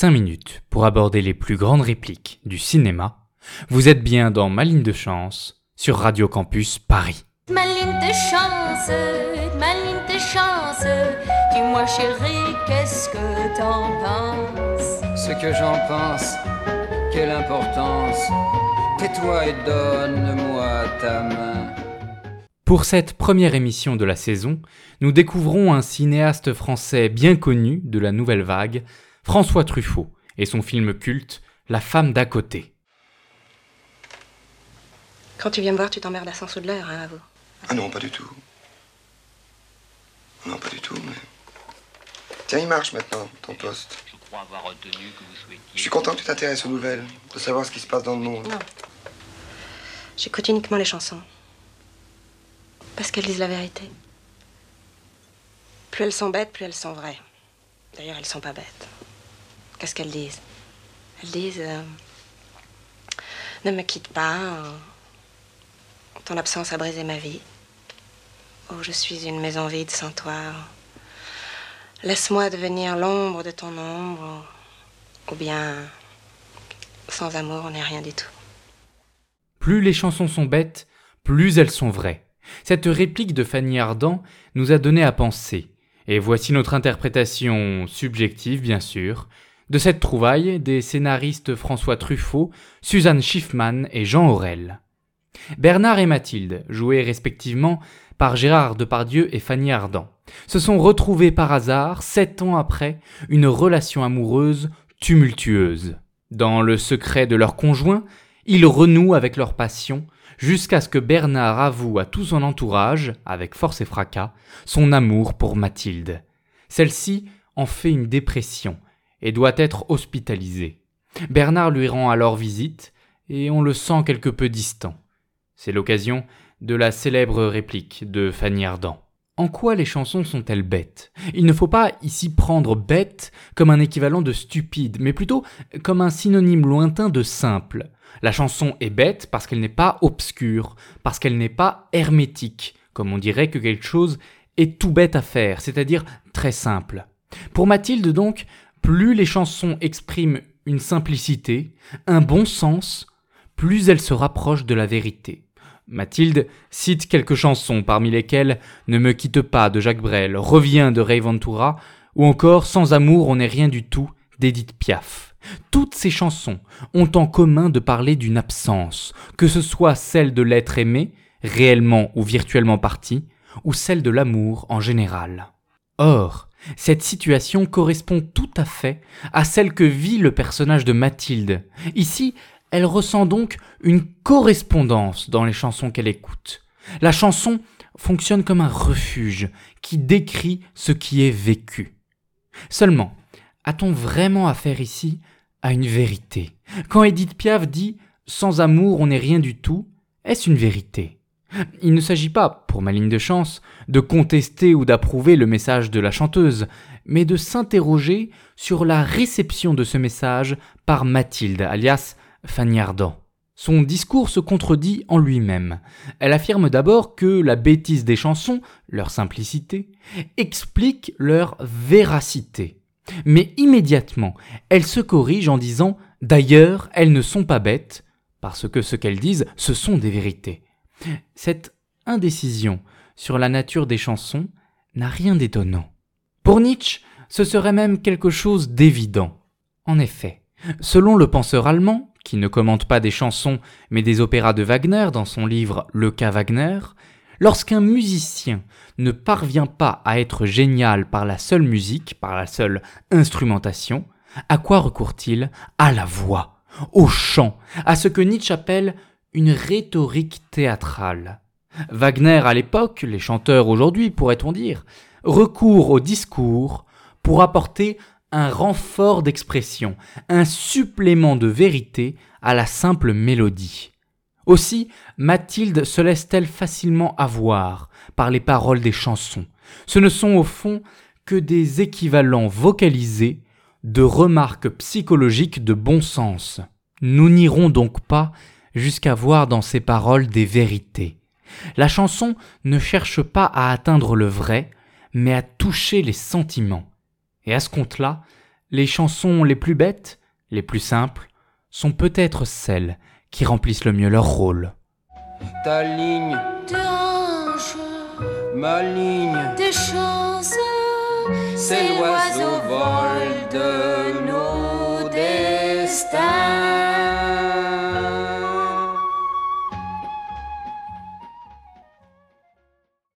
5 minutes pour aborder les plus grandes répliques du cinéma. Vous êtes bien dans Ma ligne de chance sur Radio Campus Paris. Ma ligne de chance, ma ligne de chance, dis-moi chérie, qu'est-ce que t'en penses? Ce que j'en pense, quelle importance, tais-toi et donne-moi ta main. Pour cette première émission de la saison, nous découvrons un cinéaste français bien connu de la nouvelle vague, François Truffaut, et son film culte La femme d'à côté. Quand tu viens me voir, tu t'emmerdes à 100 sous de l'heure, hein, avoue. Ah non, pas du tout. Non, pas du tout, mais... Tiens, il marche maintenant, ton poste. Je crois avoir retenu que vous souhaitiez. Je suis content que tu t'intéresses aux nouvelles, de savoir ce qui se passe dans le monde. Non. J'écoute uniquement les chansons. Parce qu'elles disent la vérité. Plus elles sont bêtes, plus elles sont vraies. D'ailleurs, elles sont pas bêtes. Qu'est-ce qu'elles disent? Elles disent euh, Ne me quitte pas. euh, ton absence a brisé ma vie. Oh, je suis une maison vide sans toi. Laisse-moi devenir l'ombre de ton ombre. Ou bien, sans amour, on n'est rien du tout. Plus les chansons sont bêtes, plus elles sont vraies. Cette réplique de Fanny Ardant nous a donné à penser, et voici notre interprétation subjective bien sûr, de cette trouvaille des scénaristes François Truffaut, Suzanne Schiffman et Jean Aurel. Bernard et Mathilde, joués respectivement par Gérard Depardieu et Fanny Ardant, se sont retrouvés par hasard, sept ans après, une relation amoureuse tumultueuse. Dans le secret de leur conjoint, ils renouent avec leur passion, jusqu'à ce que Bernard avoue à tout son entourage, avec force et fracas, son amour pour Mathilde. Celle-ci en fait une dépression et doit être hospitalisée. Bernard lui rend alors visite et on le sent quelque peu distant. C'est l'occasion de la célèbre réplique de Fanny Ardant. En quoi les chansons sont-elles bêtes? Il ne faut pas ici prendre bête comme un équivalent de stupide, mais plutôt comme un synonyme lointain de simple. La chanson est bête parce qu'elle n'est pas obscure, parce qu'elle n'est pas hermétique, comme on dirait que quelque chose est tout bête à faire, c'est-à-dire très simple. Pour Mathilde donc, plus les chansons expriment une simplicité, un bon sens, plus elles se rapprochent de la vérité. Mathilde cite quelques chansons parmi lesquelles Ne me quitte pas de Jacques Brel, Reviens de Ray Ventura, ou encore Sans amour on n'est rien du tout d'Edith Piaf. Toutes ces chansons ont en commun de parler d'une absence, que ce soit celle de l'être aimé, réellement ou virtuellement parti, ou celle de l'amour en général. Or, cette situation correspond tout à fait à celle que vit le personnage de Mathilde. Ici, elle ressent donc une correspondance dans les chansons qu'elle écoute. La chanson fonctionne comme un refuge qui décrit ce qui est vécu. Seulement, a-t-on vraiment affaire ici à une vérité? Quand Edith Piaf dit Sans amour on n'est rien du tout, est-ce une vérité? Il ne s'agit pas, pour ma ligne de chance, de contester ou d'approuver le message de la chanteuse, mais de s'interroger sur la réception de ce message par Mathilde, alias Fanny Ardant. Son discours se contredit en lui-même. Elle affirme d'abord que la bêtise des chansons, leur simplicité, explique leur véracité. Mais immédiatement, elle se corrige en disant D'ailleurs, elles ne sont pas bêtes, parce que ce qu'elles disent, ce sont des vérités. Cette indécision sur la nature des chansons n'a rien d'étonnant. Pour Nietzsche, ce serait même quelque chose d'évident. En effet, selon le penseur allemand, qui ne commente pas des chansons mais des opéras de Wagner dans son livre Le cas Wagner, lorsqu'un musicien ne parvient pas à être génial par la seule musique, par la seule instrumentation, à quoi recourt-il? À la voix, au chant, à ce que Nietzsche appelle une rhétorique théâtrale. Wagner à l'époque, les chanteurs aujourd'hui pourrait-on dire, recourent au discours pour apporter un renfort d'expression, un supplément de vérité à la simple mélodie. Aussi, Mathilde se laisse-t-elle facilement avoir par les paroles des chansons. Ce ne sont au fond que des équivalents vocalisés de remarques psychologiques de bon sens. Nous n'irons donc pas jusqu'à voir dans ces paroles des vérités. La chanson ne cherche pas à atteindre le vrai, mais à toucher les sentiments. Et à ce compte-là, Les chansons les plus bêtes, les plus simples, sont peut-être celles qui remplissent le mieux leur rôle. Ta ligne, Tes hanches, ma ligne, tes chances, c'est l'oiseau vol de